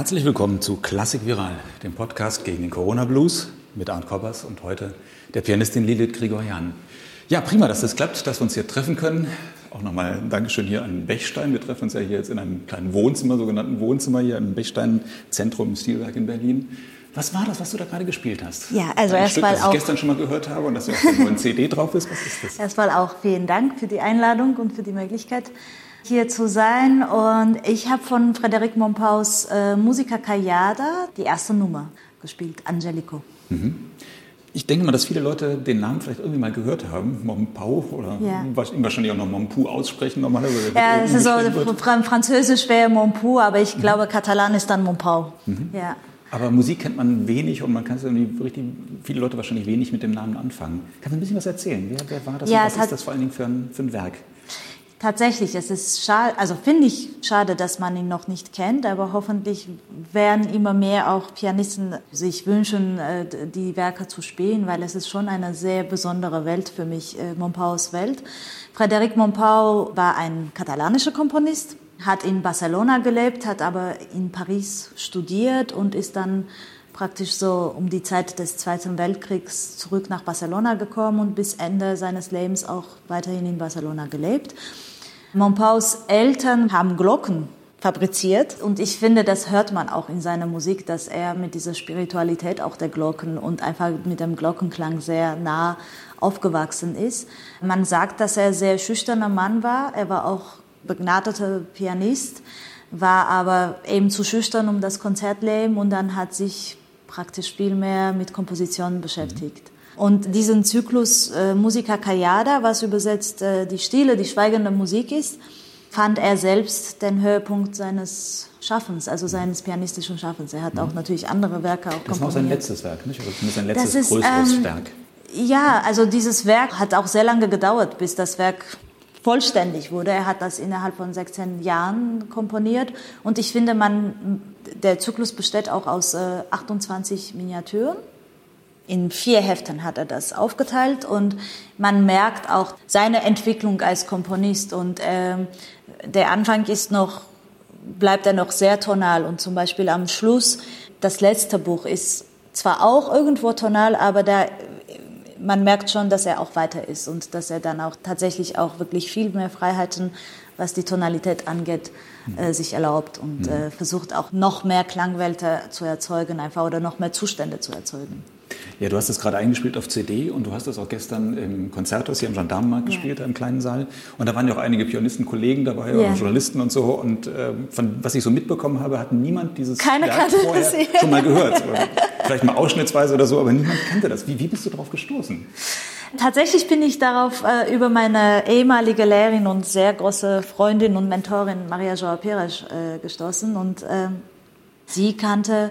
Herzlich willkommen zu Klassik Viral, dem Podcast gegen den Corona Blues mit Arndt Koppers und heute der Pianistin Lilith Grigorian. Ja, prima, dass das klappt, dass wir uns hier treffen können. Auch nochmal ein Dankeschön hier an Bechstein. Wir treffen uns ja hier jetzt in einem kleinen Wohnzimmer, sogenannten Wohnzimmer hier im Bechstein Zentrum im Stilwerk in Berlin. Was war das, was du da gerade gespielt hast? Ja, also erstmal auch. Das ich gestern schon mal gehört habe und dass ja auf der neuen CD drauf ist. Was ist das? Erstmal auch vielen Dank für die Einladung und für die Möglichkeit, hier zu sein. Und ich habe von Frédéric Montpaus äh, Musica Callada die erste Nummer gespielt, Angelico. Mhm. Ich denke mal, dass viele Leute den Namen vielleicht irgendwie mal gehört haben, Mompau oder ja. wahrscheinlich auch noch Mompou aussprechen normalerweise. Ja, es ist so französisch wäre Mompou, aber ich glaube, mhm. Katalan ist dann Mompau. Mhm. Ja. Aber Musik kennt man wenig und man kann irgendwie richtig, viele Leute wahrscheinlich wenig mit dem Namen anfangen. Kannst du ein bisschen was erzählen? Wer, wer war das ja, und was ist das vor allen Dingen für ein, für ein Werk? Tatsächlich, es ist schade, also finde ich schade, dass man ihn noch nicht kennt, aber hoffentlich werden immer mehr auch Pianisten sich wünschen, äh, die Werke zu spielen, weil es ist schon eine sehr besondere Welt für mich, äh, Montpaus Welt. Frédéric Montpau war ein katalanischer Komponist, hat in Barcelona gelebt, hat aber in Paris studiert und ist dann praktisch so um die Zeit des Zweiten Weltkriegs zurück nach Barcelona gekommen und bis Ende seines Lebens auch weiterhin in Barcelona gelebt. Montpaus Eltern haben Glocken fabriziert und ich finde, das hört man auch in seiner Musik, dass er mit dieser Spiritualität auch der Glocken und einfach mit dem Glockenklang sehr nah aufgewachsen ist. Man sagt, dass er ein sehr schüchterner Mann war. Er war auch begnadeter Pianist, war aber eben zu schüchtern um das Konzertleben und dann hat sich praktisch viel mehr mit Kompositionen beschäftigt. Und diesen Zyklus äh, Musica Callada, was übersetzt äh, die stille, die schweigende Musik ist, fand er selbst den Höhepunkt seines Schaffens, also seines pianistischen Schaffens. Er hat auch mhm. natürlich andere Werke auch komponiert. Das war sein letztes Werk, nicht? Also das sein letztes ist, größeres ähm, Werk. Ja, also dieses Werk hat auch sehr lange gedauert, bis das Werk vollständig wurde. Er hat das innerhalb von 16 Jahren komponiert und ich finde, man, der Zyklus besteht auch aus äh, 28 Miniaturen in vier Heften hat er das aufgeteilt und man merkt auch seine Entwicklung als Komponist und äh, der Anfang ist noch bleibt er noch sehr tonal und zum Beispiel am Schluss das letzte Buch ist zwar auch irgendwo tonal, aber da man merkt schon, dass er auch weiter ist und dass er dann auch tatsächlich auch wirklich viel mehr Freiheiten, was die Tonalität angeht, äh, sich erlaubt und mhm. äh, versucht auch noch mehr Klangwelten zu erzeugen einfach oder noch mehr Zustände zu erzeugen. Ja, du hast es gerade eingespielt auf CD und du hast es auch gestern im Konzerthaus hier im Gendarmenmarkt ja. gespielt, im kleinen Saal. Und da waren ja auch einige Pianistenkollegen dabei, ja. Journalisten und so. Und äh, von was ich so mitbekommen habe, hat niemand dieses Keine Werk vorher das, schon mal gehört. Vielleicht mal ausschnittsweise oder so, aber niemand kannte das. Wie, wie bist du darauf gestoßen? Tatsächlich bin ich darauf äh, über meine ehemalige Lehrerin und sehr große Freundin und Mentorin Maria Joa Pires äh, gestoßen. Und äh, sie kannte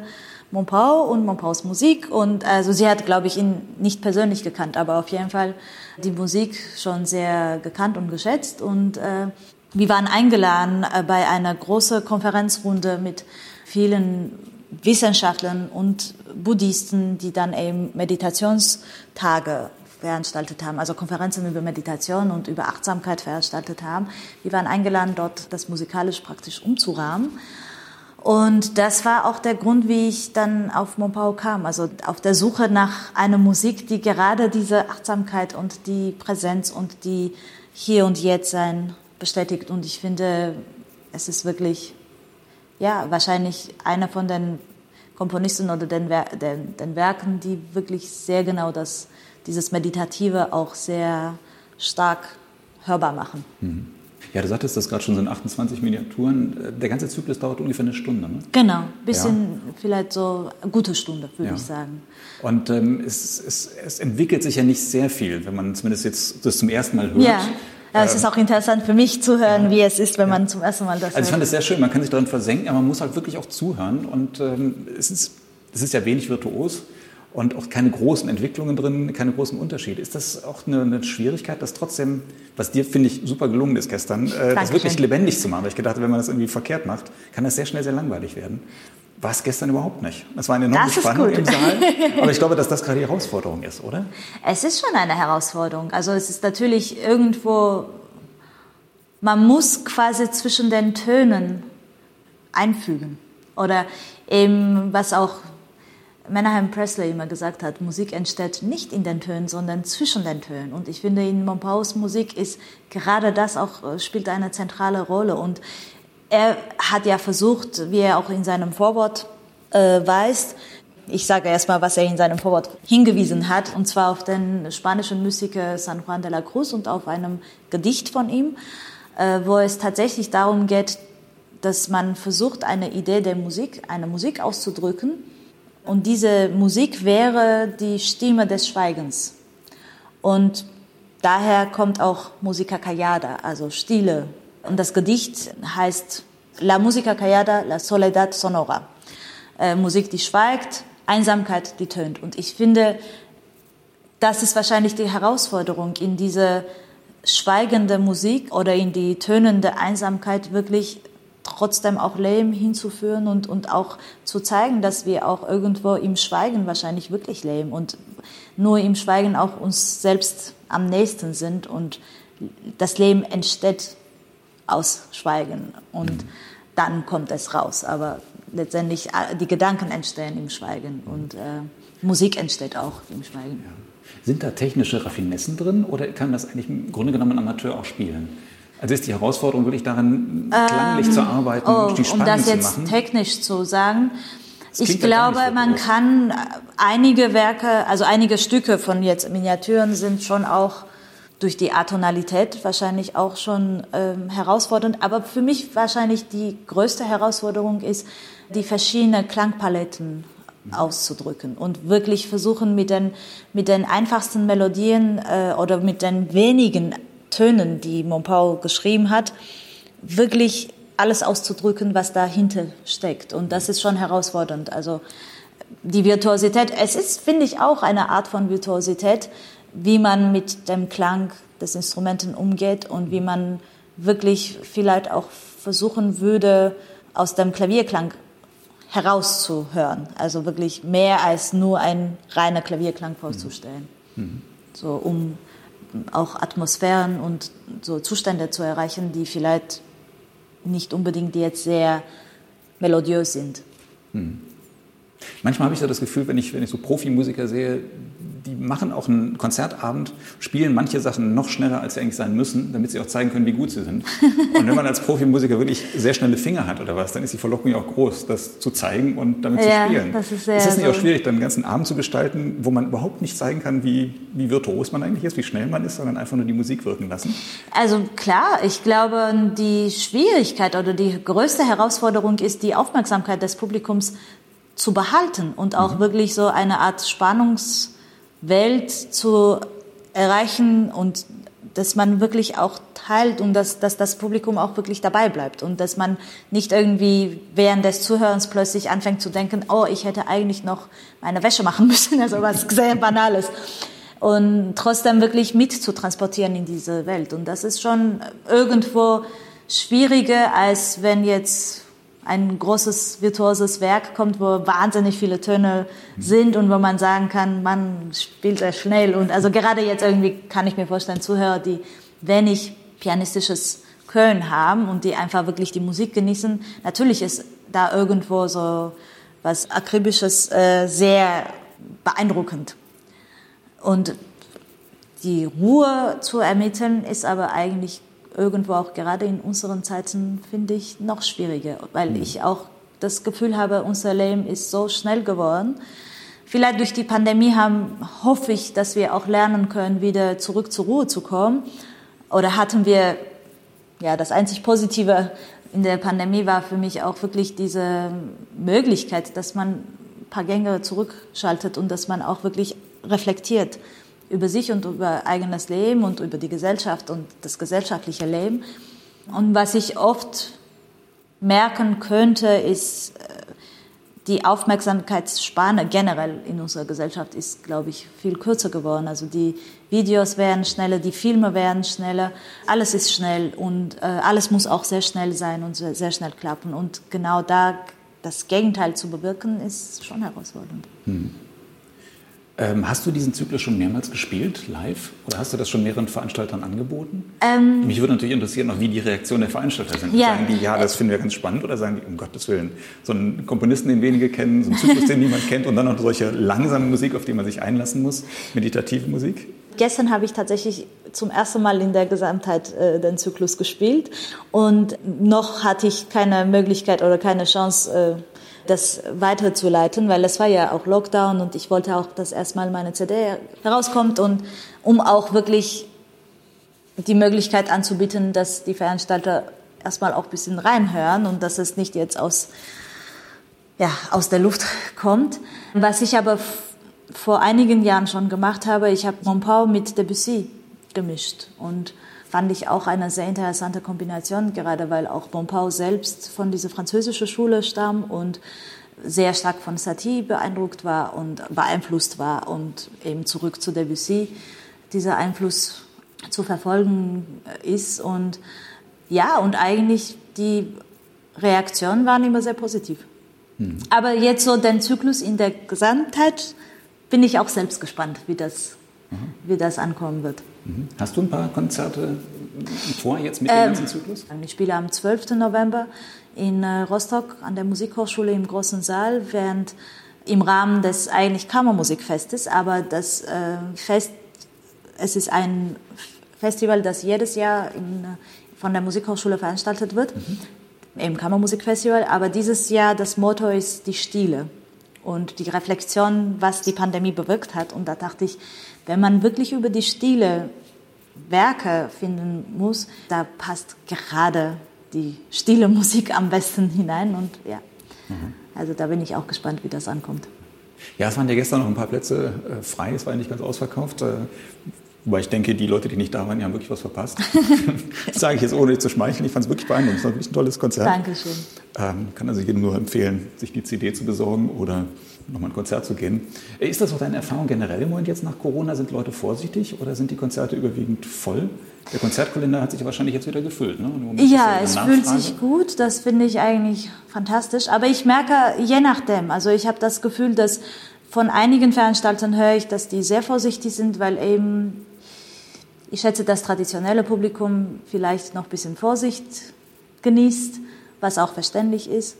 Montpau und Montpaus Musik. Und also sie hat, glaube ich, ihn nicht persönlich gekannt, aber auf jeden Fall die Musik schon sehr gekannt und geschätzt. Und äh, wir waren eingeladen äh, bei einer großen Konferenzrunde mit vielen Wissenschaftlern und Buddhisten, die dann eben Meditationstage veranstaltet haben, also Konferenzen über Meditation und über Achtsamkeit veranstaltet haben. Wir waren eingeladen, dort das musikalisch praktisch umzurahmen. Und das war auch der Grund, wie ich dann auf Montpau kam. Also auf der Suche nach einer Musik, die gerade diese Achtsamkeit und die Präsenz und die Hier und Jetzt sein bestätigt. Und ich finde, es ist wirklich, ja, wahrscheinlich einer von den Komponisten oder den, den, den Werken, die wirklich sehr genau das, dieses Meditative auch sehr stark hörbar machen. Mhm. Ja, du sagtest das gerade schon, sind 28 Miniaturen. Der ganze Zyklus dauert ungefähr eine Stunde, ne? Genau, ein bisschen, ja. vielleicht so eine gute Stunde, würde ja. ich sagen. Und ähm, es, es, es, entwickelt sich ja nicht sehr viel, wenn man zumindest jetzt das zum ersten Mal hört. Ja. Ja, es ist auch interessant für mich zu hören, ja. wie es ist, wenn man zum ersten Mal das Also ich fand es sehr schön, man kann sich darin versenken, aber man muss halt wirklich auch zuhören. Und ähm, es, ist, es ist ja wenig virtuos und auch keine großen Entwicklungen drin, keine großen Unterschiede. Ist das auch eine, eine Schwierigkeit, das trotzdem, was dir, finde ich, super gelungen ist gestern, äh, das wirklich lebendig zu machen? Weil ich gedacht, wenn man das irgendwie verkehrt macht, kann das sehr schnell sehr langweilig werden. War es gestern überhaupt nicht. Es war eine enorme Spannung im Saal. Aber ich glaube, dass das gerade die Herausforderung ist, oder? Es ist schon eine Herausforderung. Also es ist natürlich irgendwo, man muss quasi zwischen den Tönen einfügen. Oder eben, was auch Menahem Presley immer gesagt hat, Musik entsteht nicht in den Tönen, sondern zwischen den Tönen. Und ich finde, in Monpaus Musik ist gerade das auch, äh, spielt eine zentrale Rolle. Und er hat ja versucht, wie er auch in seinem Vorwort äh, weist, ich sage erstmal, was er in seinem Vorwort hingewiesen hat, und zwar auf den spanischen Musiker San Juan de la Cruz und auf einem Gedicht von ihm, äh, wo es tatsächlich darum geht, dass man versucht, eine Idee der Musik, eine Musik auszudrücken, und diese Musik wäre die Stimme des Schweigens. Und daher kommt auch Musica Callada, also Stille. Und das Gedicht heißt La Musica Callada, la Soledad Sonora. Äh, Musik, die schweigt, Einsamkeit, die tönt. Und ich finde, das ist wahrscheinlich die Herausforderung, in diese schweigende Musik oder in die tönende Einsamkeit wirklich trotzdem auch Leben hinzuführen und, und auch zu zeigen, dass wir auch irgendwo im Schweigen wahrscheinlich wirklich leben und nur im Schweigen auch uns selbst am nächsten sind und das Leben entsteht aus Schweigen und mhm. dann kommt es raus. Aber letztendlich äh, die Gedanken entstehen im Schweigen und äh, Musik entsteht auch im Schweigen. Ja. Sind da technische Raffinessen drin oder kann das eigentlich im Grunde genommen ein Amateur auch spielen? Also ist die Herausforderung wirklich darin, klanglich ähm, zu arbeiten, oh, die Spannung Um das jetzt machen? technisch zu sagen, ich glaube, man kann einige Werke, also einige Stücke von jetzt Miniaturen sind schon auch durch die Atonalität wahrscheinlich auch schon ähm, herausfordernd. Aber für mich wahrscheinlich die größte Herausforderung ist, die verschiedenen Klangpaletten auszudrücken und wirklich versuchen mit den, mit den einfachsten Melodien äh, oder mit den wenigen Tönen, die Montpau geschrieben hat, wirklich alles auszudrücken, was dahinter steckt. Und das ist schon herausfordernd. Also die Virtuosität, es ist, finde ich, auch eine Art von Virtuosität, wie man mit dem Klang des Instrumenten umgeht und wie man wirklich vielleicht auch versuchen würde, aus dem Klavierklang herauszuhören. Also wirklich mehr als nur ein reiner Klavierklang vorzustellen. Mhm. So, um auch Atmosphären und so Zustände zu erreichen, die vielleicht nicht unbedingt jetzt sehr melodiös sind. Hm. Manchmal habe ich so das Gefühl, wenn ich, wenn ich so Profimusiker sehe, die machen auch einen Konzertabend, spielen manche Sachen noch schneller, als sie eigentlich sein müssen, damit sie auch zeigen können, wie gut sie sind. Und wenn man als Profimusiker wirklich sehr schnelle Finger hat oder was, dann ist die Verlockung ja auch groß, das zu zeigen und damit ja, zu spielen. Das ist, sehr ist das nicht so auch schwierig, dann einen ganzen Abend zu gestalten, wo man überhaupt nicht zeigen kann, wie, wie virtuos man eigentlich ist, wie schnell man ist, sondern einfach nur die Musik wirken lassen? Also klar, ich glaube, die Schwierigkeit oder die größte Herausforderung ist, die Aufmerksamkeit des Publikums zu behalten und auch mhm. wirklich so eine Art Spannungswelt zu erreichen und dass man wirklich auch teilt und dass, dass das Publikum auch wirklich dabei bleibt und dass man nicht irgendwie während des Zuhörens plötzlich anfängt zu denken, oh, ich hätte eigentlich noch meine Wäsche machen müssen, also was sehr Banales. Und trotzdem wirklich mit zu transportieren in diese Welt. Und das ist schon irgendwo schwieriger, als wenn jetzt ein großes virtuoses Werk kommt, wo wahnsinnig viele Töne sind und wo man sagen kann, man spielt sehr schnell. Und also gerade jetzt irgendwie kann ich mir vorstellen, Zuhörer, die wenig pianistisches Können haben und die einfach wirklich die Musik genießen, natürlich ist da irgendwo so was akribisches äh, sehr beeindruckend. Und die Ruhe zu ermitteln ist aber eigentlich irgendwo auch gerade in unseren Zeiten, finde ich, noch schwieriger, weil mhm. ich auch das Gefühl habe, unser Leben ist so schnell geworden. Vielleicht durch die Pandemie haben, hoffe ich, dass wir auch lernen können, wieder zurück zur Ruhe zu kommen. Oder hatten wir, ja, das einzig Positive in der Pandemie war für mich auch wirklich diese Möglichkeit, dass man ein paar Gänge zurückschaltet und dass man auch wirklich reflektiert über sich und über eigenes Leben und über die Gesellschaft und das gesellschaftliche Leben. Und was ich oft merken könnte, ist, äh, die Aufmerksamkeitsspanne generell in unserer Gesellschaft ist, glaube ich, viel kürzer geworden. Also die Videos werden schneller, die Filme werden schneller, alles ist schnell und äh, alles muss auch sehr schnell sein und sehr, sehr, schnell klappen. Und genau da das Gegenteil zu bewirken, ist schon herausfordernd. Hm. Ähm, hast du diesen Zyklus schon mehrmals gespielt, live? Oder hast du das schon mehreren Veranstaltern angeboten? Ähm, Mich würde natürlich interessieren, noch, wie die Reaktion der Veranstalter sind. Ja. Sagen die, ja, das finden wir ganz spannend? Oder sagen die, um Gottes Willen, so einen Komponisten, den wenige kennen, so einen Zyklus, den niemand kennt und dann noch solche langsame Musik, auf die man sich einlassen muss, meditative Musik? Gestern habe ich tatsächlich zum ersten Mal in der Gesamtheit äh, den Zyklus gespielt und noch hatte ich keine Möglichkeit oder keine Chance, äh, das weiterzuleiten, weil es war ja auch Lockdown und ich wollte auch, dass erstmal meine CD herauskommt und um auch wirklich die Möglichkeit anzubieten, dass die Veranstalter erstmal auch ein bisschen reinhören und dass es nicht jetzt aus, ja, aus der Luft kommt. Was ich aber vor einigen Jahren schon gemacht habe, ich habe Montpau mit Debussy gemischt und fand ich auch eine sehr interessante Kombination, gerade weil auch Bompau selbst von dieser französischen Schule stammt und sehr stark von Satie beeindruckt war und beeinflusst war und eben zurück zu Debussy dieser Einfluss zu verfolgen ist und ja und eigentlich die Reaktionen waren immer sehr positiv. Mhm. Aber jetzt so den Zyklus in der Gesamtheit bin ich auch selbst gespannt, wie das, mhm. wie das ankommen wird. Mhm. Hast du ein paar Konzerte vor jetzt mit dem ähm, ganzen Zyklus? Ich spiele am 12. November in äh, Rostock an der Musikhochschule im großen Saal, während im Rahmen des eigentlich Kammermusikfestes, aber das äh, Fest, es ist ein Festival, das jedes Jahr in, von der Musikhochschule veranstaltet wird, mhm. im Kammermusikfestival, aber dieses Jahr das Motto ist die Stile und die Reflexion, was die Pandemie bewirkt hat. Und da dachte ich, wenn man wirklich über die Stile Werke finden muss, da passt gerade die stille Musik am besten hinein. Und ja, mhm. also da bin ich auch gespannt, wie das ankommt. Ja, es waren ja gestern noch ein paar Plätze äh, frei, es war ja nicht ganz ausverkauft. Äh, wobei ich denke, die Leute, die nicht da waren, die haben wirklich was verpasst. das sage ich jetzt ohne zu schmeicheln. Ich fand es wirklich beeindruckend. Es war wirklich ein tolles Konzert. Dankeschön. Ähm, kann also jedem nur empfehlen, sich die CD zu besorgen oder nochmal ein Konzert zu gehen. Ist das auch deine Erfahrung generell im Moment jetzt nach Corona? Sind Leute vorsichtig oder sind die Konzerte überwiegend voll? Der Konzertkalender hat sich wahrscheinlich jetzt wieder gefüllt. Ne? Ja, es fühlt sich gut. Das finde ich eigentlich fantastisch. Aber ich merke, je nachdem. Also ich habe das Gefühl, dass von einigen Veranstaltern höre ich, dass die sehr vorsichtig sind, weil eben, ich schätze, das traditionelle Publikum vielleicht noch ein bisschen Vorsicht genießt, was auch verständlich ist.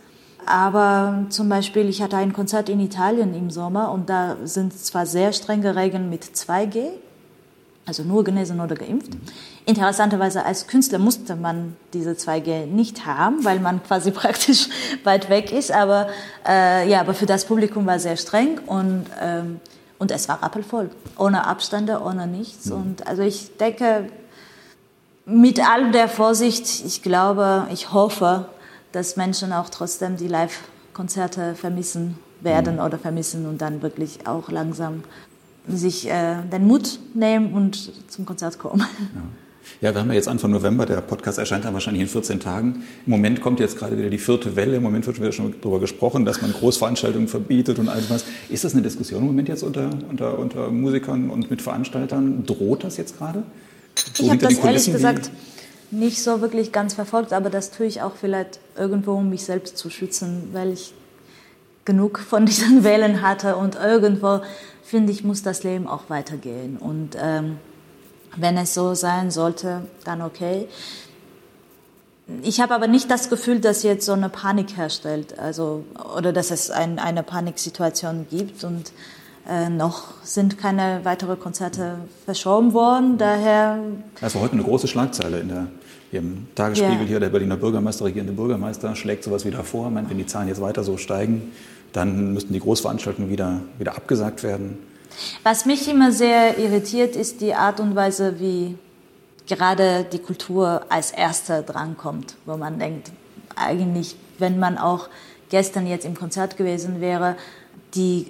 Aber zum Beispiel, ich hatte ein Konzert in Italien im Sommer und da sind zwar sehr strenge Regeln mit 2G, also nur genesen oder geimpft. Interessanterweise als Künstler musste man diese 2G nicht haben, weil man quasi praktisch weit weg ist. Aber äh, ja, aber für das Publikum war es sehr streng und ähm, und es war rappelvoll, ohne Abstände, ohne nichts. Mhm. Und also ich denke, mit all der Vorsicht, ich glaube, ich hoffe, dass Menschen auch trotzdem die Live-Konzerte vermissen werden mhm. oder vermissen und dann wirklich auch langsam sich äh, den Mut nehmen und zum Konzert kommen. Ja. Ja, wir haben ja jetzt Anfang November, der Podcast erscheint dann wahrscheinlich in 14 Tagen. Im Moment kommt jetzt gerade wieder die vierte Welle. Im Moment wird wieder schon darüber gesprochen, dass man Großveranstaltungen verbietet und all was. Ist das eine Diskussion im Moment jetzt unter, unter, unter Musikern und mit Veranstaltern? Droht das jetzt gerade? So ich habe das ehrlich gesagt nicht so wirklich ganz verfolgt, aber das tue ich auch vielleicht irgendwo, um mich selbst zu schützen, weil ich genug von diesen Wellen hatte und irgendwo finde ich, muss das Leben auch weitergehen. Und ähm, wenn es so sein sollte, dann okay. Ich habe aber nicht das Gefühl, dass jetzt so eine Panik herstellt, also oder dass es ein, eine Paniksituation gibt und äh, noch sind keine weiteren Konzerte verschoben worden. Daher. Das war heute eine große Schlagzeile in der im Tagesspiegel ja. hier, der Berliner Bürgermeister, regierende Bürgermeister, schlägt sowas wieder vor. Meint, wenn die Zahlen jetzt weiter so steigen, dann müssten die Großveranstaltungen wieder, wieder abgesagt werden. Was mich immer sehr irritiert, ist die Art und Weise, wie gerade die Kultur als Erster drankommt, wo man denkt, eigentlich, wenn man auch gestern jetzt im Konzert gewesen wäre, die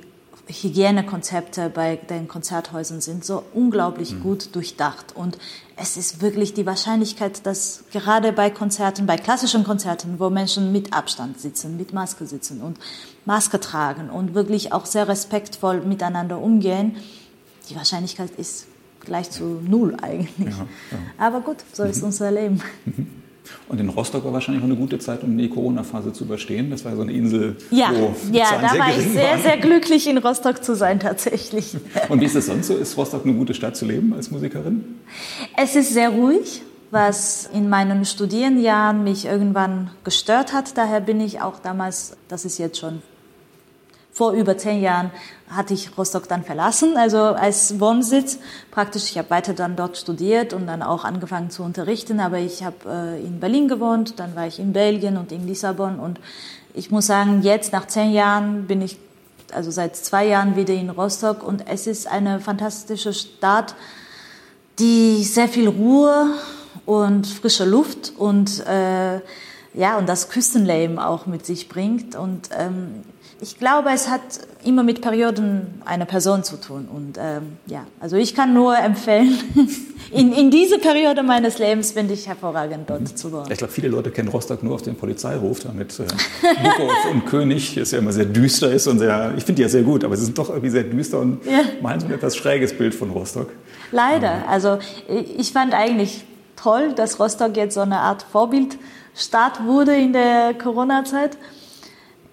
Hygienekonzepte bei den Konzerthäusern sind so unglaublich mhm. gut durchdacht. Und es ist wirklich die Wahrscheinlichkeit, dass gerade bei Konzerten, bei klassischen Konzerten, wo Menschen mit Abstand sitzen, mit Maske sitzen und Maske tragen und wirklich auch sehr respektvoll miteinander umgehen, die Wahrscheinlichkeit ist gleich zu null eigentlich. Ja, ja. Aber gut, so ist mhm. unser Leben. Und in Rostock war wahrscheinlich auch eine gute Zeit, um die Corona-Phase zu überstehen. Das war so eine Insel, ja, wo ja, da war ich sehr, waren. sehr glücklich, in Rostock zu sein tatsächlich. Und wie ist es sonst so? Ist Rostock eine gute Stadt zu leben als Musikerin? Es ist sehr ruhig, was in meinen Studienjahren mich irgendwann gestört hat. Daher bin ich auch damals, das ist jetzt schon vor über zehn Jahren hatte ich Rostock dann verlassen, also als Wohnsitz. Praktisch, ich habe weiter dann dort studiert und dann auch angefangen zu unterrichten, aber ich habe äh, in Berlin gewohnt, dann war ich in Belgien und in Lissabon und ich muss sagen, jetzt nach zehn Jahren bin ich also seit zwei Jahren wieder in Rostock und es ist eine fantastische Stadt, die sehr viel Ruhe und frische Luft und äh, ja und das Küstenleben auch mit sich bringt und ähm, ich glaube, es hat immer mit Perioden einer Person zu tun. Und ähm, ja, also ich kann nur empfehlen, in, in diese Periode meines Lebens finde ich hervorragend dort zu wohnen. Ich glaube, viele Leute kennen Rostock nur auf den Polizeiruf, damit äh, und König es ja immer sehr düster ist und sehr, ich finde die ja sehr gut, aber sie sind doch irgendwie sehr düster und ja. malen so ein etwas schräges Bild von Rostock. Leider. Also ich fand eigentlich toll, dass Rostock jetzt so eine Art Vorbildstadt wurde in der Corona-Zeit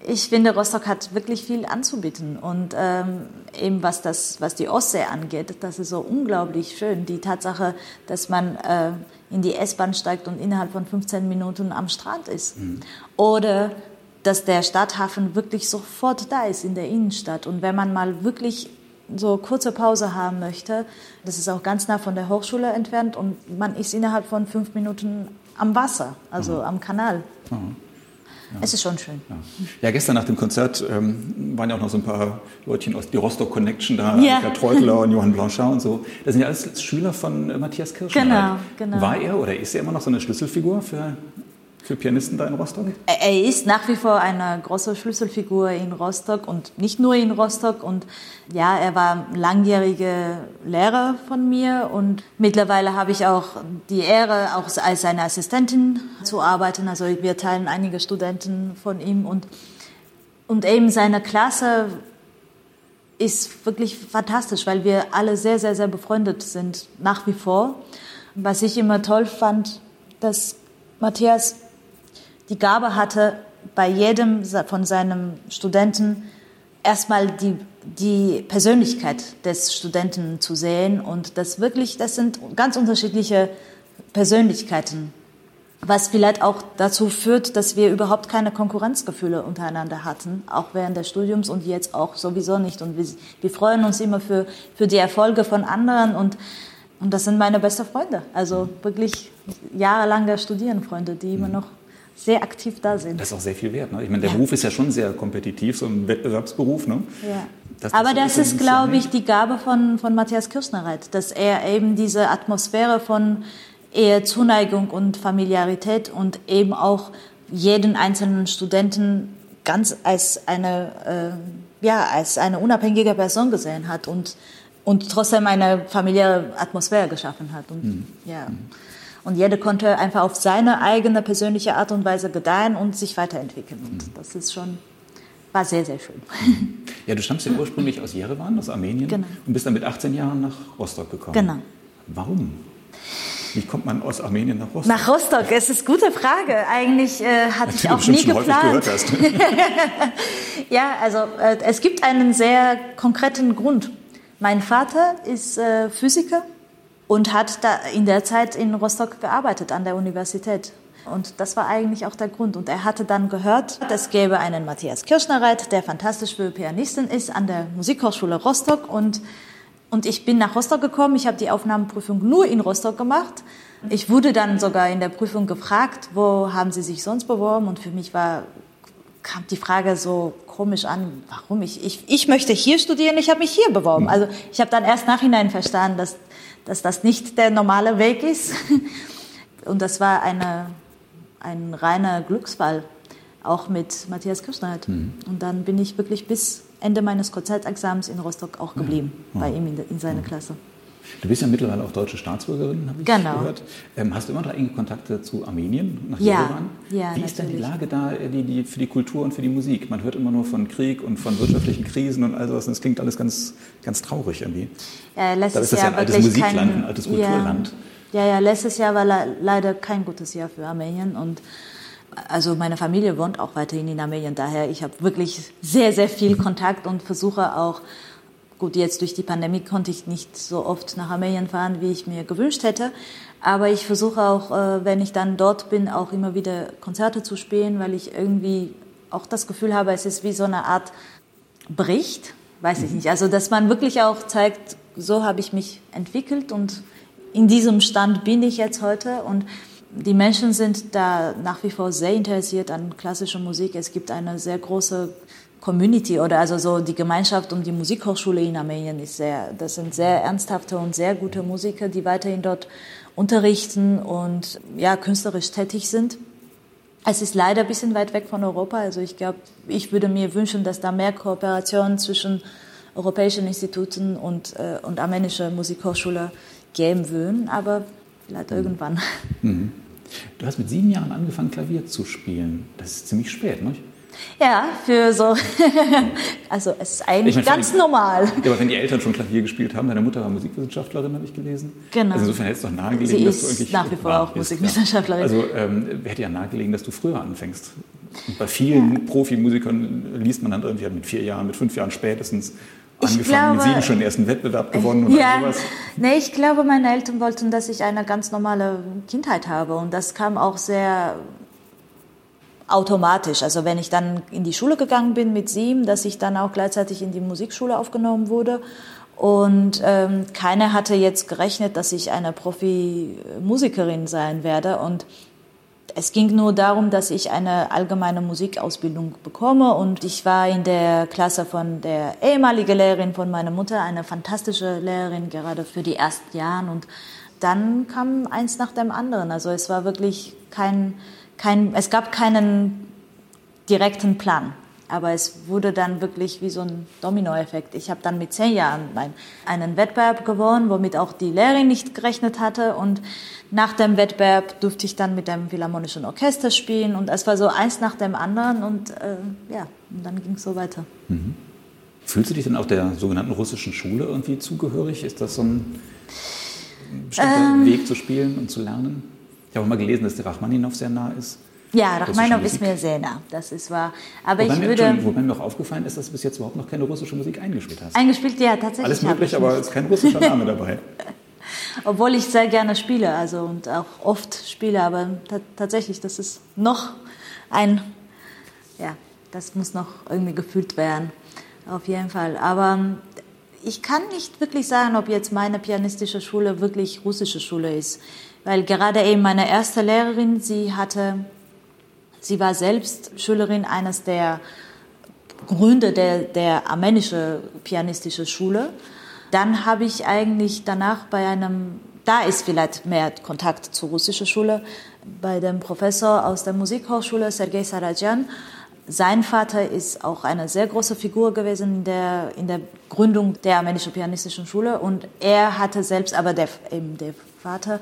ich finde, Rostock hat wirklich viel anzubieten. Und ähm, eben was, das, was die Ostsee angeht, das ist so unglaublich schön. Die Tatsache, dass man äh, in die S-Bahn steigt und innerhalb von 15 Minuten am Strand ist. Mhm. Oder dass der Stadthafen wirklich sofort da ist in der Innenstadt. Und wenn man mal wirklich so kurze Pause haben möchte, das ist auch ganz nah von der Hochschule entfernt und man ist innerhalb von fünf Minuten am Wasser, also mhm. am Kanal. Mhm. Ja. Es ist schon schön. Ja. ja. gestern nach dem Konzert ähm, waren ja auch noch so ein paar Leutchen aus die Rostock Connection da, ja. Annika Treutler und Johann Blanchard und so. Das sind ja alles Schüler von äh, Matthias Kirschner. Genau, genau. War er oder ist er immer noch so eine Schlüsselfigur für für Pianisten da in Rostock? Er ist nach wie vor eine große Schlüsselfigur in Rostock und nicht nur in Rostock. Und ja, er war langjährige Lehrer von mir und mittlerweile habe ich auch die Ehre, auch als seine Assistentin zu arbeiten. Also wir teilen einige Studenten von ihm und, und eben seine Klasse ist wirklich fantastisch, weil wir alle sehr, sehr, sehr befreundet sind, nach wie vor. Was ich immer toll fand, dass Matthias die Gabe hatte, bei jedem von seinen Studenten erstmal die, die Persönlichkeit des Studenten zu sehen und das wirklich, das sind ganz unterschiedliche Persönlichkeiten, was vielleicht auch dazu führt, dass wir überhaupt keine Konkurrenzgefühle untereinander hatten, auch während des Studiums und jetzt auch sowieso nicht. Und wir, wir freuen uns immer für, für die Erfolge von anderen und, und das sind meine besten Freunde. Also wirklich jahrelange Studienfreunde, die immer noch sehr aktiv da sind. Das ist auch sehr viel wert. Ne? Ich meine, der ja. Beruf ist ja schon sehr kompetitiv, so ein Wettbewerbsberuf. Ne? Ja. Das, Aber das, ist, glaube ich, die Gabe von, von Matthias Kirschnerreit, dass er eben diese Atmosphäre von eher Zuneigung und Familiarität und eben auch jeden einzelnen Studenten ganz als eine, äh, ja, als eine unabhängige Person gesehen hat und, und trotzdem eine familiäre Atmosphäre geschaffen hat. Und, mhm. ja. Mhm. Und jeder konnte einfach auf seine eigene persönliche Art und Weise gedeihen und sich weiterentwickeln. Und das ist schon, war sehr, sehr schön. Ja, du stammst ja ursprünglich aus Jerewan, aus Armenien genau. und bist dann mit 18 Jahren nach Rostock gekommen. Genau. Warum? Wie kommt man aus Armenien nach Rostock? Nach Rostock, es ist eine gute Frage. Eigentlich äh, hatte ich auch nie geplant. ja, also äh, es gibt einen sehr konkreten Grund. Mein Vater ist äh, Physiker und hat da in der Zeit in Rostock gearbeitet an der Universität. Und das war eigentlich auch der Grund. Und er hatte dann gehört, es gäbe einen Matthias Kirschnerreit, der fantastisch für Pianisten ist an der Musikhochschule Rostock. Und, und ich bin nach Rostock gekommen. Ich habe die Aufnahmeprüfung nur in Rostock gemacht. Ich wurde dann sogar in der Prüfung gefragt, wo haben Sie sich sonst beworben? Und für mich war, kam die Frage so komisch an, warum ich, ich, ich möchte hier studieren, ich habe mich hier beworben. Also ich habe dann erst nachhinein verstanden, dass dass das nicht der normale Weg ist. Und das war eine, ein reiner Glücksfall, auch mit Matthias Kirschneit. Mhm. Und dann bin ich wirklich bis Ende meines Konzertexamens in Rostock auch geblieben, ja. bei ihm in, in seiner Klasse. Du bist ja mittlerweile auch deutsche Staatsbürgerin, habe ich genau. gehört. Ähm, hast du immer noch enge Kontakte zu Armenien, nach ja, Jerewan? Ja, Wie natürlich. ist denn die Lage da äh, die, die, für die Kultur und für die Musik? Man hört immer nur von Krieg und von wirtschaftlichen Krisen und all sowas. Und es klingt alles ganz, ganz traurig irgendwie. Ja, da ist das ja ein altes Musikland, kein, ein altes Kulturland. Ja, ja, letztes Jahr war leider kein gutes Jahr für Armenien und also meine Familie wohnt auch weiterhin in Armenien, daher ich habe wirklich sehr, sehr viel Kontakt und versuche auch, gut, jetzt durch die Pandemie konnte ich nicht so oft nach Armenien fahren, wie ich mir gewünscht hätte, aber ich versuche auch, äh, wenn ich dann dort bin, auch immer wieder Konzerte zu spielen, weil ich irgendwie auch das Gefühl habe, es ist wie so eine Art Bericht, weiß ich mhm. nicht. Also, dass man wirklich auch zeigt, so habe ich mich entwickelt und in diesem Stand bin ich jetzt heute und die Menschen sind da nach wie vor sehr interessiert an klassischer Musik. Es gibt eine sehr große Community oder also so die Gemeinschaft um die Musikhochschule in Armenien ist sehr, das sind sehr ernsthafte und sehr gute Musiker, die weiterhin dort unterrichten und ja, künstlerisch tätig sind. Es ist leider ein bisschen weit weg von Europa. Also ich glaube, ich würde mir wünschen, dass da mehr Kooperation zwischen europäischen Instituten und, äh, und armenischer Musikhochschule geben würden. Aber vielleicht mhm. irgendwann. Mhm. Du hast mit sieben Jahren angefangen, Klavier zu spielen. Das ist ziemlich spät, nicht? Ja, für so. also es ist eigentlich ich meine, ganz normal. Ja, aber wenn die Eltern schon Klavier gespielt haben, deine Mutter war Musikwissenschaftlerin, habe ich gelesen. Genau. Also insofern hätte es doch nahegelegen, Sie dass du eigentlich. Nach wie vor auch bist, Musikwissenschaftlerin. Ja. Also ähm, hätte ja nahegelegen, dass du früher anfängst. Und bei vielen ja. Profimusikern liest man dann irgendwie mit vier Jahren, mit fünf Jahren spätestens angefangen, glaube, mit sieben schon den ersten Wettbewerb gewonnen oder ja, sowas? Nee, ich glaube, meine Eltern wollten, dass ich eine ganz normale Kindheit habe. Und das kam auch sehr automatisch. Also wenn ich dann in die Schule gegangen bin mit sieben, dass ich dann auch gleichzeitig in die Musikschule aufgenommen wurde. Und ähm, keiner hatte jetzt gerechnet, dass ich eine Profimusikerin sein werde. Und es ging nur darum, dass ich eine allgemeine Musikausbildung bekomme. Und ich war in der Klasse von der ehemaligen Lehrerin von meiner Mutter, eine fantastische Lehrerin, gerade für die ersten Jahre. Und dann kam eins nach dem anderen. Also es war wirklich kein kein, es gab keinen direkten Plan. Aber es wurde dann wirklich wie so ein Dominoeffekt. Ich habe dann mit zehn Jahren einen Wettbewerb gewonnen, womit auch die Lehrerin nicht gerechnet hatte. Und nach dem Wettbewerb durfte ich dann mit dem Philharmonischen Orchester spielen. Und es war so eins nach dem anderen. Und äh, ja, und dann ging es so weiter. Mhm. Fühlst du dich dann auch der sogenannten russischen Schule irgendwie zugehörig? Ist das so ein bestimmter ähm, Weg zu spielen und zu lernen? Ich habe mal gelesen, dass der Rachmaninow sehr nah ist. Ja, Rachmaninow ist mir sehr nah. Das ist wahr. Aber wobei ich mir, würde. Wobei mir noch aufgefallen ist, dass du bis jetzt überhaupt noch keine russische Musik eingespielt hast. Eingespielt, ja, tatsächlich. Alles möglich, aber es ist kein russischer Name dabei. Obwohl ich sehr gerne spiele, also und auch oft spiele, aber tatsächlich, das ist noch ein, ja, das muss noch irgendwie gefühlt werden, auf jeden Fall. Aber ich kann nicht wirklich sagen, ob jetzt meine pianistische Schule wirklich russische Schule ist weil gerade eben meine erste Lehrerin, sie hatte, sie war selbst Schülerin eines der Gründer der, der armenischen pianistischen Schule. Dann habe ich eigentlich danach bei einem, da ist vielleicht mehr Kontakt zur russischen Schule, bei dem Professor aus der Musikhochschule, Sergei Sarajan. Sein Vater ist auch eine sehr große Figur gewesen in der, in der Gründung der armenischen pianistischen Schule und er hatte selbst, aber der, eben der Vater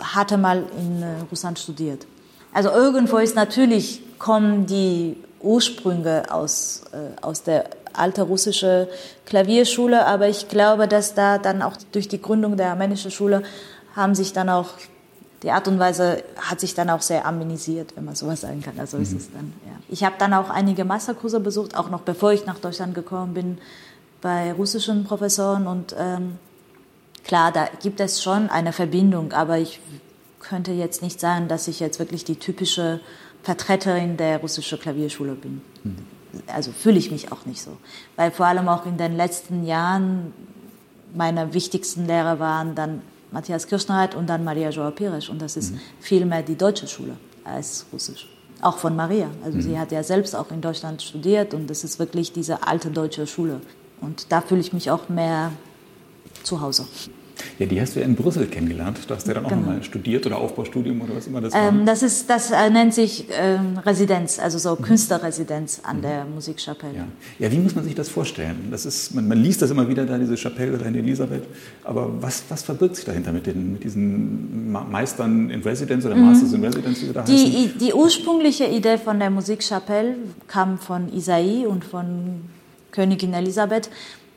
hatte mal in äh, Russland studiert. Also irgendwo ist natürlich, kommen die Ursprünge aus, äh, aus der alten russischen Klavierschule, aber ich glaube, dass da dann auch durch die Gründung der armenischen Schule haben sich dann auch die Art und Weise hat sich dann auch sehr armenisiert, wenn man sowas sagen kann. Also mhm. ist es dann. Ja. Ich habe dann auch einige Masterkurse besucht, auch noch bevor ich nach Deutschland gekommen bin, bei russischen Professoren und ähm, Klar, da gibt es schon eine Verbindung, aber ich könnte jetzt nicht sagen, dass ich jetzt wirklich die typische Vertreterin der russischen Klavierschule bin. Mhm. Also fühle ich mich auch nicht so. Weil vor allem auch in den letzten Jahren meine wichtigsten Lehrer waren dann Matthias Kirschnereit und dann Maria Joa Pires. Und das ist mhm. viel mehr die deutsche Schule als russisch. Auch von Maria. Also mhm. sie hat ja selbst auch in Deutschland studiert und das ist wirklich diese alte deutsche Schule. Und da fühle ich mich auch mehr zu Hause. Ja, die hast du ja in Brüssel kennengelernt. Du hast ja dann auch genau. nochmal studiert oder Aufbaustudium oder was immer das war. Ähm, das ist, das äh, nennt sich ähm, Residenz, also so mhm. Künstlerresidenz an mhm. der Musikchapelle. Ja. ja, wie muss man sich das vorstellen? Das ist, man, man liest das immer wieder da, diese Chapelle da in Elisabeth. Aber was, was verbirgt sich dahinter mit, den, mit diesen Meistern in Residenz oder mhm. Masters in Residenz, wie da die, heißen? Die ursprüngliche Idee von der Musikchapelle kam von Isai und von Königin Elisabeth,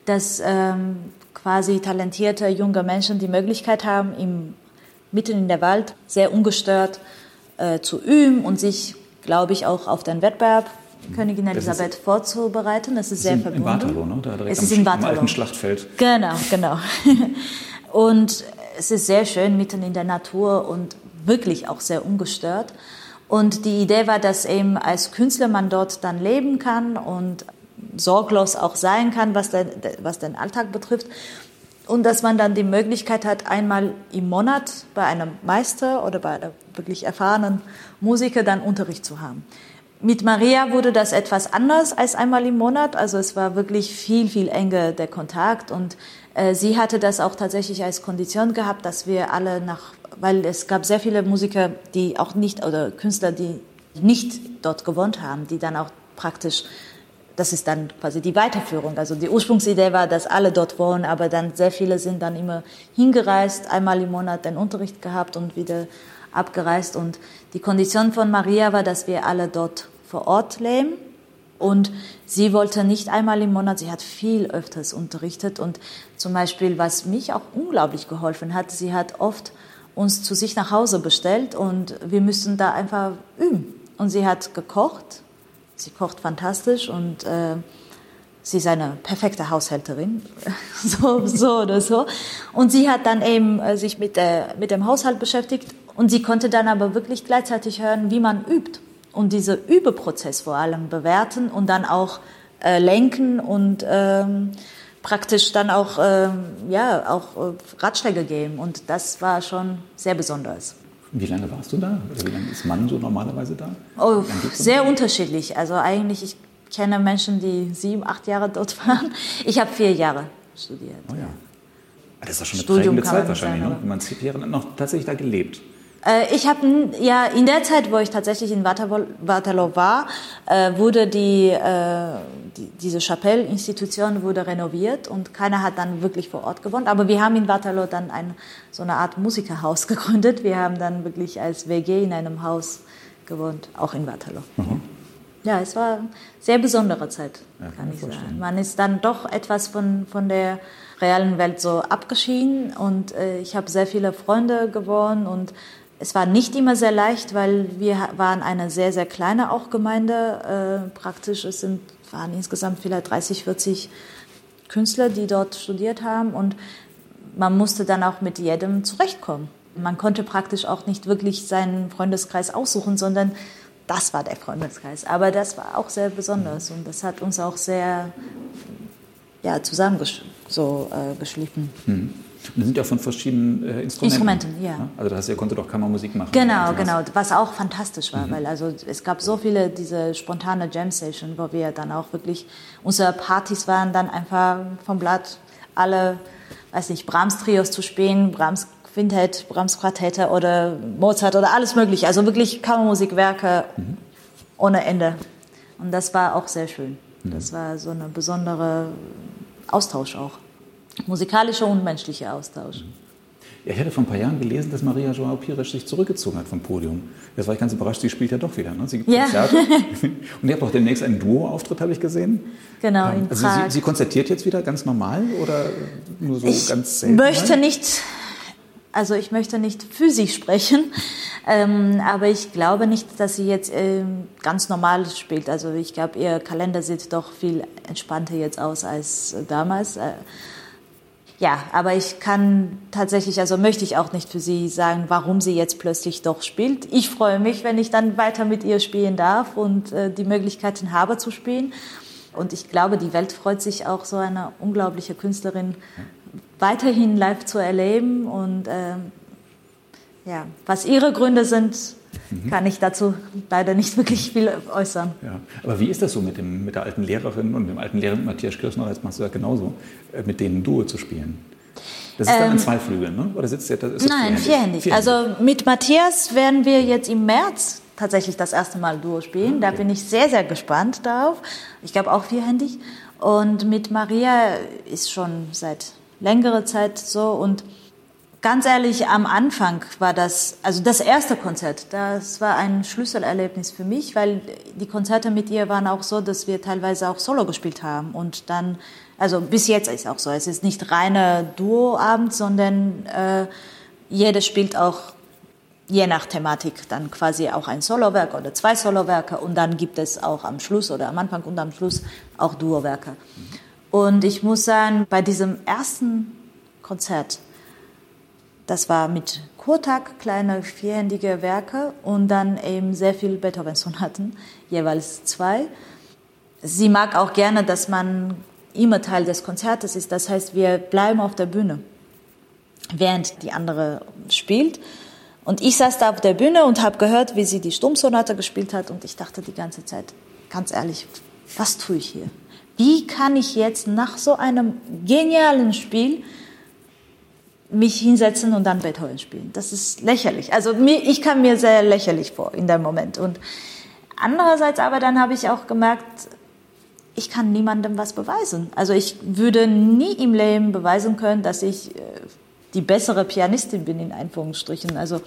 dass ähm, quasi talentierte junge Menschen die Möglichkeit haben, im mitten in der Wald, sehr ungestört äh, zu üben und sich, glaube ich, auch auf den Wettbewerb Königin Elisabeth vorzubereiten. Das ist sehr in, verbunden. In Waterloo, ne? Da direkt es ist in Waterloo. alten Schlachtfeld. Genau, genau. und es ist sehr schön mitten in der Natur und wirklich auch sehr ungestört. Und die Idee war, dass eben als Künstler man dort dann leben kann und sorglos auch sein kann, was den, was den Alltag betrifft. Und dass man dann die Möglichkeit hat, einmal im Monat bei einem Meister oder bei einem wirklich erfahrenen Musiker dann Unterricht zu haben. Mit Maria wurde das etwas anders als einmal im Monat. Also es war wirklich viel, viel enger der Kontakt. Und äh, sie hatte das auch tatsächlich als Kondition gehabt, dass wir alle nach, weil es gab sehr viele Musiker, die auch nicht, oder Künstler, die nicht dort gewohnt haben, die dann auch praktisch das ist dann quasi die Weiterführung. Also die Ursprungsidee war, dass alle dort wohnen, aber dann sehr viele sind dann immer hingereist, einmal im Monat den Unterricht gehabt und wieder abgereist. Und die Kondition von Maria war, dass wir alle dort vor Ort leben. Und sie wollte nicht einmal im Monat, sie hat viel öfters unterrichtet. Und zum Beispiel, was mich auch unglaublich geholfen hat, sie hat oft uns zu sich nach Hause bestellt und wir müssten da einfach üben. Und sie hat gekocht, sie kocht fantastisch und äh, sie ist eine perfekte Haushälterin, so, so oder so. Und sie hat dann eben äh, sich mit, der, mit dem Haushalt beschäftigt und sie konnte dann aber wirklich gleichzeitig hören, wie man übt und diese Übeprozess vor allem bewerten und dann auch äh, lenken und ähm, praktisch dann auch, ähm, ja, auch äh, Ratschläge geben. Und das war schon sehr besonders. Wie lange warst du da? Oder wie lange ist man so normalerweise da? Oh, sehr unterschiedlich. Also eigentlich, ich kenne Menschen, die sieben, acht Jahre dort waren. Ich habe vier Jahre studiert. Oh ja. Das ist doch schon eine Studium prägende Zeit wahrscheinlich, ne? Man hat vier Jahre noch tatsächlich da gelebt. Äh, ich habe ja in der Zeit, wo ich tatsächlich in Waterloo war, äh, wurde die, äh, die diese Chapelle-Institution wurde renoviert und keiner hat dann wirklich vor Ort gewohnt. Aber wir haben in Waterloo dann ein, so eine Art Musikerhaus gegründet. Wir haben dann wirklich als WG in einem Haus gewohnt, auch in Waterloo. Mhm. Ja, es war eine sehr besondere Zeit, ja, kann, kann ich sagen. Man ist dann doch etwas von, von der realen Welt so abgeschieden und ich habe sehr viele Freunde gewonnen und es war nicht immer sehr leicht, weil wir waren eine sehr, sehr kleine auch Gemeinde. Äh, praktisch, es sind, waren insgesamt vielleicht 30, 40 Künstler, die dort studiert haben und man musste dann auch mit jedem zurechtkommen. Man konnte praktisch auch nicht wirklich seinen Freundeskreis aussuchen, sondern das war der Freundeskreis. Aber das war auch sehr besonders und das hat uns auch sehr ja, zusammengeschliffen. So, äh. Und das sind ja von verschiedenen äh, Instrumenten. Instrumenten, ja. Also das heißt, ihr konntet auch Kammermusik machen. Genau, genau. Was auch fantastisch war, mhm. weil also es gab so viele diese spontane Jam Session, wo wir dann auch wirklich unsere Partys waren dann einfach vom Blatt alle, weiß nicht, Brahms Trios zu spielen, Brahms Quintett, Brahms Quartette oder Mozart oder alles mögliche. Also wirklich Kammermusikwerke mhm. ohne Ende. Und das war auch sehr schön. Mhm. Das war so eine besondere Austausch auch musikalischer und menschlicher Austausch. Ja, ich hatte vor ein paar Jahren gelesen, dass Maria Joao Pires sich zurückgezogen hat vom Podium. Jetzt war ich ganz überrascht, sie spielt ja doch wieder. Ne? Sie gibt ja. Konzerte. und ihr habt auch demnächst einen Duo-Auftritt, habe ich gesehen. Genau, in also Prag. Sie, sie, konzertiert jetzt wieder ganz normal oder nur so ich ganz selten? Ich möchte nicht, also ich möchte nicht für sie sprechen, ähm, aber ich glaube nicht, dass sie jetzt ähm, ganz normal spielt. Also ich glaube, ihr Kalender sieht doch viel entspannter jetzt aus als damals. Äh, ja, aber ich kann tatsächlich, also möchte ich auch nicht für Sie sagen, warum sie jetzt plötzlich doch spielt. Ich freue mich, wenn ich dann weiter mit ihr spielen darf und äh, die Möglichkeiten habe zu spielen. Und ich glaube, die Welt freut sich auch, so eine unglaubliche Künstlerin weiterhin live zu erleben. Und äh, ja, was ihre Gründe sind, mhm. kann ich dazu leider nicht wirklich viel äußern. Ja. Aber wie ist das so mit, dem, mit der alten Lehrerin und dem alten Lehrer Matthias Kirchner, jetzt machst du das genauso, äh, mit denen Duo zu spielen? Das ist ähm, dann in zwei Flügeln, ne? oder sitzt ihr, ist Nein, vierhändig. vierhändig. Also mit Matthias werden wir jetzt im März tatsächlich das erste Mal Duo spielen. Okay. Da bin ich sehr, sehr gespannt darauf. Ich glaube auch vierhändig. Und mit Maria ist schon seit längerer Zeit so und Ganz ehrlich, am Anfang war das, also das erste Konzert, das war ein Schlüsselerlebnis für mich, weil die Konzerte mit ihr waren auch so, dass wir teilweise auch Solo gespielt haben. Und dann, also bis jetzt ist auch so, es ist nicht reiner Duoabend, sondern äh, jeder spielt auch je nach Thematik dann quasi auch ein Solowerk oder zwei Solowerke. Und dann gibt es auch am Schluss oder am Anfang und am Schluss auch Duowerke. Und ich muss sagen, bei diesem ersten Konzert, das war mit Kurtak, kleine vierhändige Werke und dann eben sehr viel Beethoven-Sonaten, jeweils zwei. Sie mag auch gerne, dass man immer Teil des Konzertes ist. Das heißt, wir bleiben auf der Bühne, während die andere spielt. Und ich saß da auf der Bühne und habe gehört, wie sie die Sturmsonate gespielt hat. Und ich dachte die ganze Zeit, ganz ehrlich, was tue ich hier? Wie kann ich jetzt nach so einem genialen Spiel mich hinsetzen und dann Beethoven spielen? Das ist lächerlich. Also ich kam mir sehr lächerlich vor in dem Moment. Und andererseits aber dann habe ich auch gemerkt, ich kann niemandem was beweisen. Also ich würde nie im Leben beweisen können, dass ich äh, die bessere Pianistin bin, in Anführungsstrichen. Also,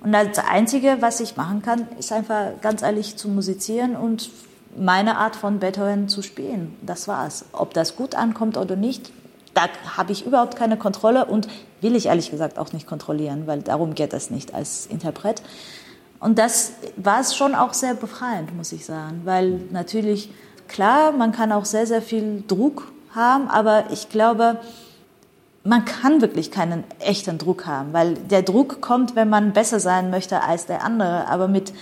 und das Einzige, was ich machen kann, ist einfach ganz ehrlich zu musizieren und meine Art von Beethoven zu spielen. Das war's. Ob das gut ankommt oder nicht, da habe ich überhaupt keine Kontrolle und will ich ehrlich gesagt auch nicht kontrollieren, weil darum geht es nicht als Interpret. Und das war es schon auch sehr befreiend, muss ich sagen, weil natürlich, klar, man kann auch sehr, sehr viel Druck haben, aber ich glaube, man kann wirklich keinen echten Druck haben, weil der Druck kommt, wenn man besser sein möchte als der andere. Aber mit,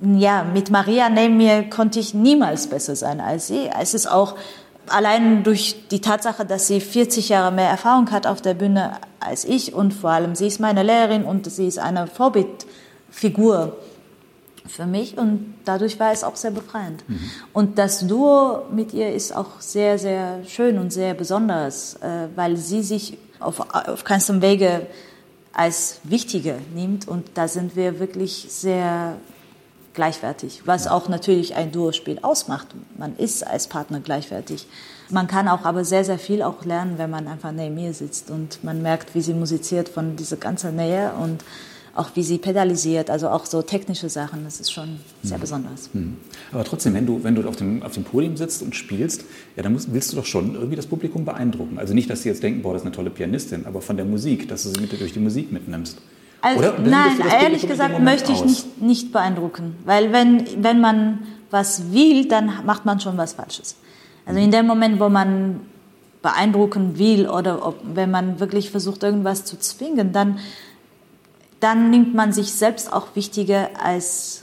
ja, mit Maria neben mir konnte ich niemals besser sein als sie. Es ist auch allein durch die Tatsache, dass sie 40 Jahre mehr Erfahrung hat auf der Bühne als ich und vor allem sie ist meine Lehrerin und sie ist eine Vorbildfigur für mich und dadurch war es auch sehr befreiend. Mhm. Und das Duo mit ihr ist auch sehr, sehr schön und sehr besonders, äh, weil sie sich auf, auf keinem Wege als Wichtige nimmt und da sind wir wirklich sehr gleichwertig, was auch natürlich ein Duo-Spiel ausmacht. Man ist als Partner gleichwertig. Man kann auch aber sehr, sehr viel auch lernen, wenn man einfach neben mir sitzt und man merkt, wie sie musiziert von dieser ganzen Nähe und auch wie sie pedalisiert, also auch so technische Sachen, das ist schon sehr mhm. besonders. Mhm. Aber trotzdem, wenn du, wenn du auf, dem, auf dem Podium sitzt und spielst, ja, dann musst, willst du doch schon irgendwie das Publikum beeindrucken. Also nicht, dass sie jetzt denken, boah, das ist eine tolle Pianistin, aber von der Musik, dass du sie mit durch die Musik mitnimmst. Also, nein, ehrlich gesagt möchte ich nicht, nicht beeindrucken, weil wenn, wenn man was will, dann macht man schon was Falsches. Also in dem Moment, wo man beeindrucken will oder ob, wenn man wirklich versucht, irgendwas zu zwingen, dann dann nimmt man sich selbst auch wichtiger als,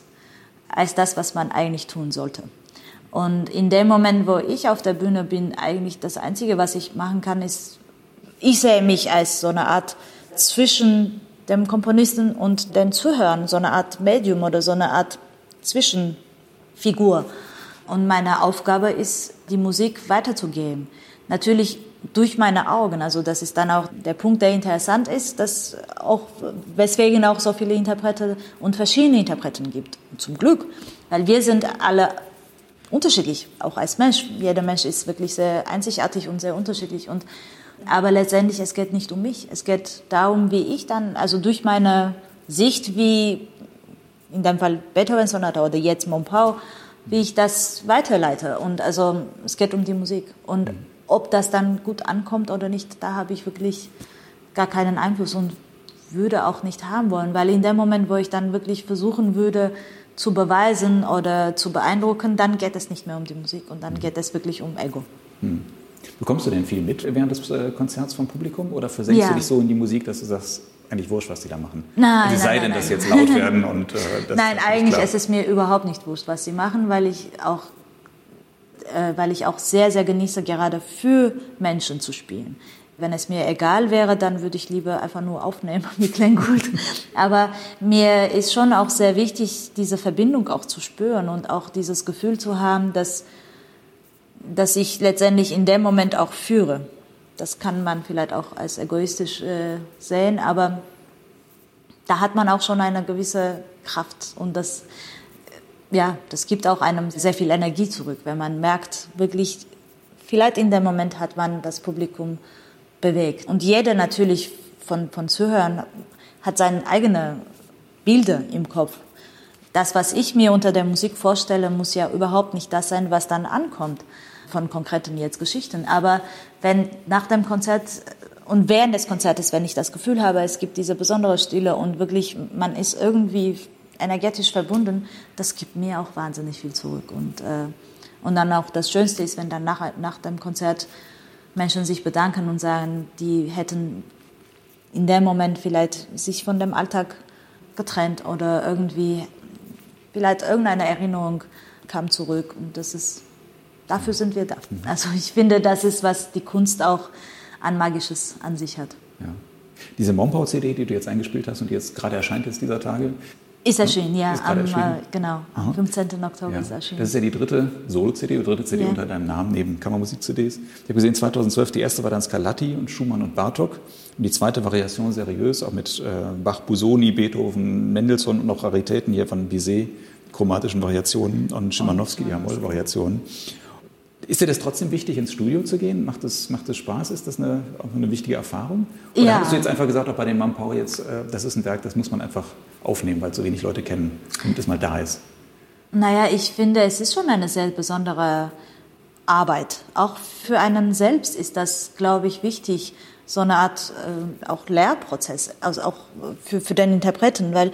als das, was man eigentlich tun sollte. Und in dem Moment, wo ich auf der Bühne bin, eigentlich das Einzige, was ich machen kann, ist, ich sehe mich als so eine Art zwischen dem Komponisten und den Zuhörern, so eine Art Medium oder so eine Art Zwischenfigur. Und meine Aufgabe ist, die Musik weiterzugeben. Natürlich durch meine Augen. Also das ist dann auch der Punkt, der interessant ist, dass auch, weswegen auch so viele Interprete und verschiedene Interpreten gibt. zum Glück, weil wir sind alle unterschiedlich, auch als Mensch. Jeder Mensch ist wirklich sehr einzigartig und sehr unterschiedlich. Und, aber letztendlich, es geht nicht um mich. Es geht darum, wie ich dann, also durch meine Sicht, wie in dem Fall Beethoven-Sonate oder jetzt Monpau, wie ich das weiterleite. Und also es geht um die Musik. Und ob das dann gut ankommt oder nicht, da habe ich wirklich gar keinen Einfluss und würde auch nicht haben wollen, weil in dem Moment, wo ich dann wirklich versuchen würde, zu beweisen oder zu beeindrucken, dann geht es nicht mehr um die Musik und dann geht es wirklich um Ego. Hm. Bekommst du denn viel mit während des äh, Konzerts vom Publikum oder versenkst ja. du dich so in die Musik, dass du sagst, eigentlich wurscht, was die da machen? Nein, es sei nein, denn, nein, dass jetzt laut werden und äh, das Nein, eigentlich ist es mir überhaupt nicht wurscht, was sie machen, weil ich auch äh, weil ich auch sehr, sehr genieße, gerade für Menschen zu spielen. Wenn es mir egal wäre, dann würde ich lieber einfach nur aufnehmen mit Klanggut. Aber mir ist schon auch sehr wichtig, diese Verbindung auch zu spüren und auch dieses Gefühl zu haben, dass, dass ich letztendlich in dem Moment auch führe. Das kann man vielleicht auch als egoistisch äh, sehen, aber da hat man auch schon eine gewisse Kraft und das ja, das gibt auch einem sehr viel Energie zurück, wenn man merkt, wirklich, vielleicht in dem Moment hat man das Publikum bewegt. Und jeder natürlich von, von Zuhörern hat seine eigenen Bilder im Kopf. Das, was ich mir unter der Musik vorstelle, muss ja überhaupt nicht das sein, was dann ankommt von konkreten jetzt Geschichten. Aber wenn nach dem Konzert und während des Konzertes, wenn ich das Gefühl habe, es gibt diese besondere Stille und wirklich man ist irgendwie energetisch verbunden, das gibt mir auch wahnsinnig viel zurück. Und, äh, und dann auch das Schönste ist, wenn dann nach, nach dem Konzert Menschen sich bedanken und sagen, die hätten in dem Moment vielleicht sich von dem Alltag getrennt oder irgendwie vielleicht irgendeine Erinnerung kam zurück und das ist dafür sind wir da. Also ich finde, das ist was die Kunst auch an Magisches an sich hat. Ja. Diese Mompau-CD, die du jetzt eingespielt hast und die jetzt gerade erscheint ist dieser Tage. Ist erschienen, ja. Ist am, erschienen. Äh, genau, am 15. Oktober ja. ist erschienen. Das ist ja die dritte Solo-CD, die dritte CD ja. unter deinem Namen neben Kammermusik-CDs. Ich habe gesehen, 2012, die erste war dann Scarlatti und Schumann und Bartok. Und die zweite Variation seriös, auch mit äh, Bach, Busoni, Beethoven, Mendelssohn und noch Raritäten hier von Bizet, chromatischen Variationen und Schimanowski, die Hamoll-Variationen. Ist dir das trotzdem wichtig, ins Studio zu gehen? Macht das, macht das Spaß? Ist das eine, auch eine wichtige Erfahrung? Oder ja. hast du jetzt einfach gesagt, auch bei dem Mampau jetzt, äh, das ist ein Werk, das muss man einfach aufnehmen, weil so wenig Leute kennen und es mal da ist? Naja, ich finde, es ist schon eine sehr besondere Arbeit. Auch für einen selbst ist das, glaube ich, wichtig, so eine Art äh, auch Lehrprozess, also auch für, für den Interpreten, weil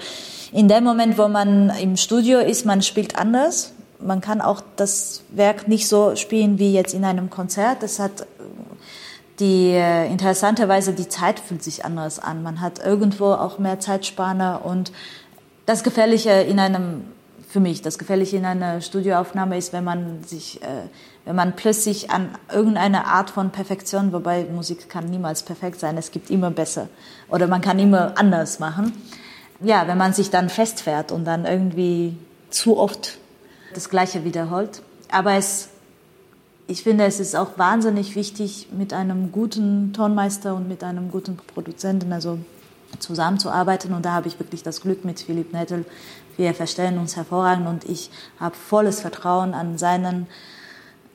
in dem Moment, wo man im Studio ist, man spielt anders, man kann auch das Werk nicht so spielen wie jetzt in einem Konzert. Das hat die äh, interessanterweise die Zeit fühlt sich anders an. Man hat irgendwo auch mehr Zeitspanne und das Gefährliche in einem für mich das Gefährliche in einer Studioaufnahme ist, wenn man sich äh, wenn man plötzlich an irgendeine Art von Perfektion, wobei Musik kann niemals perfekt sein, es gibt immer besser oder man kann immer anders machen. Ja, wenn man sich dann festfährt und dann irgendwie zu oft das Gleiche wiederholt. Aber es, ich finde, es ist auch wahnsinnig wichtig, mit einem guten Tonmeister und mit einem guten Produzenten also zusammenzuarbeiten. Und da habe ich wirklich das Glück mit Philipp Nettel. Wir verstehen uns hervorragend und ich habe volles Vertrauen an seinen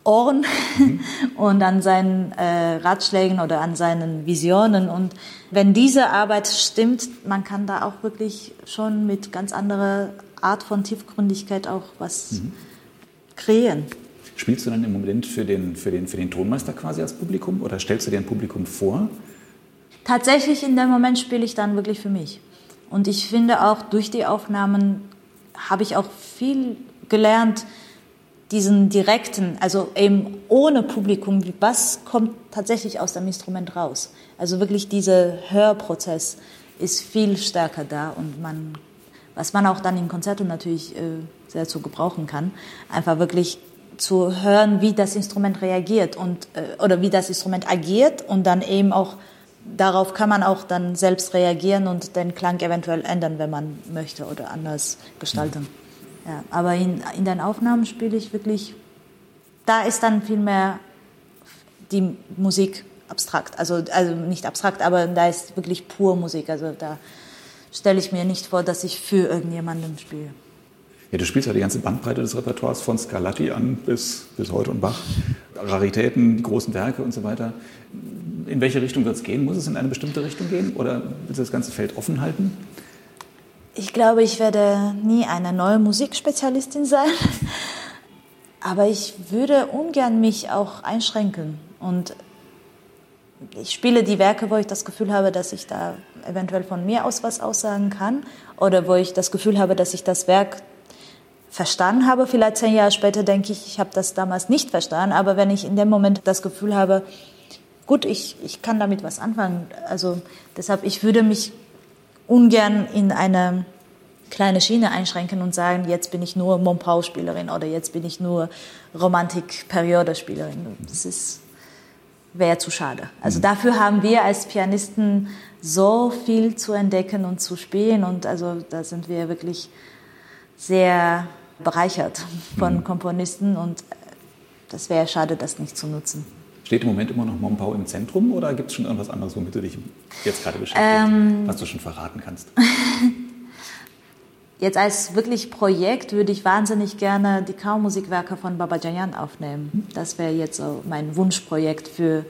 Ohren mhm. und an seinen äh, Ratschlägen oder an seinen Visionen. Und wenn diese Arbeit stimmt, man kann da auch wirklich schon mit ganz anderer Art von Tiefgründigkeit auch was mhm. kreieren. Spielst du dann im Moment für den, für, den, für den Tonmeister quasi als Publikum oder stellst du dir ein Publikum vor? Tatsächlich in dem Moment spiele ich dann wirklich für mich. Und ich finde auch durch die Aufnahmen habe ich auch viel gelernt, diesen direkten, also eben ohne Publikum, was kommt tatsächlich aus dem Instrument raus. Also wirklich dieser Hörprozess ist viel stärker da und man was man auch dann in Konzerten natürlich äh, sehr zu gebrauchen kann, einfach wirklich zu hören, wie das Instrument reagiert und äh, oder wie das Instrument agiert und dann eben auch darauf kann man auch dann selbst reagieren und den Klang eventuell ändern, wenn man möchte oder anders gestalten. Ja, aber in, in den Aufnahmen spiele ich wirklich, da ist dann viel mehr die Musik abstrakt, also, also nicht abstrakt, aber da ist wirklich pur Musik, also da stelle ich mir nicht vor, dass ich für irgendjemanden spiele. Ja, du spielst ja die ganze Bandbreite des Repertoires von Scarlatti an bis, bis heute und Bach. Raritäten, die großen Werke und so weiter. In welche Richtung wird es gehen? Muss es in eine bestimmte Richtung gehen oder willst du das ganze Feld offen halten? Ich glaube, ich werde nie eine neue Musikspezialistin sein. Aber ich würde ungern mich auch einschränken und ich spiele die Werke, wo ich das Gefühl habe, dass ich da eventuell von mir aus was aussagen kann oder wo ich das Gefühl habe, dass ich das Werk verstanden habe. Vielleicht zehn Jahre später denke ich, ich habe das damals nicht verstanden, aber wenn ich in dem Moment das Gefühl habe, gut, ich, ich kann damit was anfangen. Also deshalb, ich würde mich ungern in eine kleine Schiene einschränken und sagen, jetzt bin ich nur Montpau-Spielerin oder jetzt bin ich nur Romantik-Periode-Spielerin. Das ist wäre zu schade. Also mhm. dafür haben wir als Pianisten so viel zu entdecken und zu spielen und also da sind wir wirklich sehr bereichert von mhm. Komponisten und das wäre schade, das nicht zu nutzen. Steht im Moment immer noch Montpau im Zentrum oder gibt es schon irgendwas anderes, womit du dich jetzt gerade beschäftigst, ähm, was du schon verraten kannst? Jetzt als wirklich Projekt würde ich wahnsinnig gerne die Kammermusikwerke von Baba Jayan aufnehmen. Das wäre jetzt so mein Wunschprojekt für,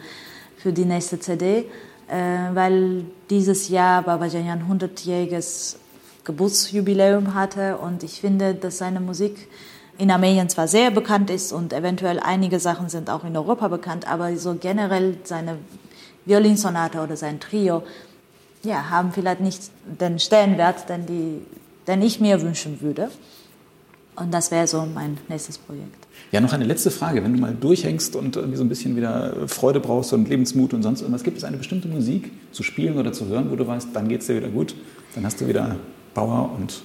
für die nächste CD, äh, weil dieses Jahr Baba Jayan 100-jähriges Geburtsjubiläum hatte und ich finde, dass seine Musik in Armenien zwar sehr bekannt ist und eventuell einige Sachen sind auch in Europa bekannt, aber so generell seine Violinsonate oder sein Trio, ja, haben vielleicht nicht den Stellenwert, den, die, den ich mir wünschen würde. Und das wäre so mein nächstes Projekt. Ja, noch eine letzte Frage. Wenn du mal durchhängst und irgendwie so ein bisschen wieder Freude brauchst und Lebensmut und sonst irgendwas, gibt es eine bestimmte Musik zu spielen oder zu hören, wo du weißt, dann geht es dir wieder gut, dann hast du wieder Power und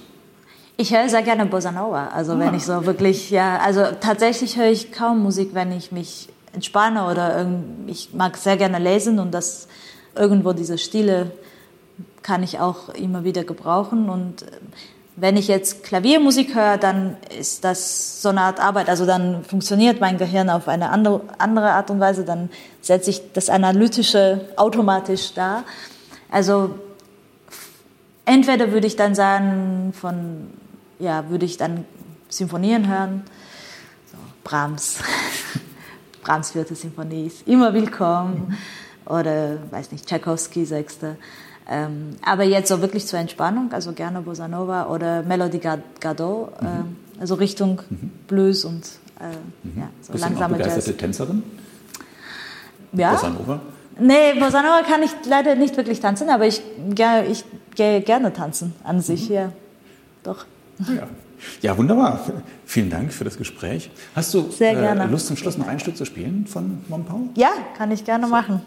ich höre sehr gerne Bossa Nova. Also ah. wenn ich so wirklich, ja, also tatsächlich höre ich kaum Musik, wenn ich mich entspanne oder ich mag sehr gerne lesen und das irgendwo diese Stile kann ich auch immer wieder gebrauchen und wenn ich jetzt Klaviermusik höre, dann ist das so eine Art Arbeit. Also dann funktioniert mein Gehirn auf eine andere, Art und Weise. Dann setze ich das Analytische automatisch da. Also entweder würde ich dann sagen, von, ja, würde ich dann Symphonien hören. So, Brahms. Brahms vierte Symphonie ist immer willkommen. Oder, weiß nicht, Tchaikovsky sechste. Ähm, aber jetzt so wirklich zur Entspannung, also gerne Bossa Nova oder Melody Gardot, mhm. äh, also Richtung mhm. Blues und äh, mhm. ja, so Bist langsame du begeisterte Jazz. Tänzerin? Ja. Bossa Nova? Nee, Bossa Nova kann ich leider nicht wirklich tanzen, aber ich, ich gehe gerne tanzen an sich, mhm. ja. Doch. Ja. ja, wunderbar. Vielen Dank für das Gespräch. Hast du äh, Lust zum Schluss noch ein Stück zu spielen von Montpau? Ja, kann ich gerne so. machen.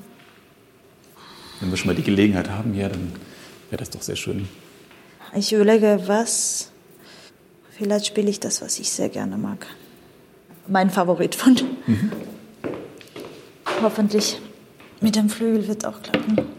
Wenn wir schon mal die Gelegenheit haben hier, dann wäre das doch sehr schön. Ich überlege, was. Vielleicht spiele ich das, was ich sehr gerne mag. Mein Favorit von. Mhm. Hoffentlich mit dem Flügel wird auch klappen.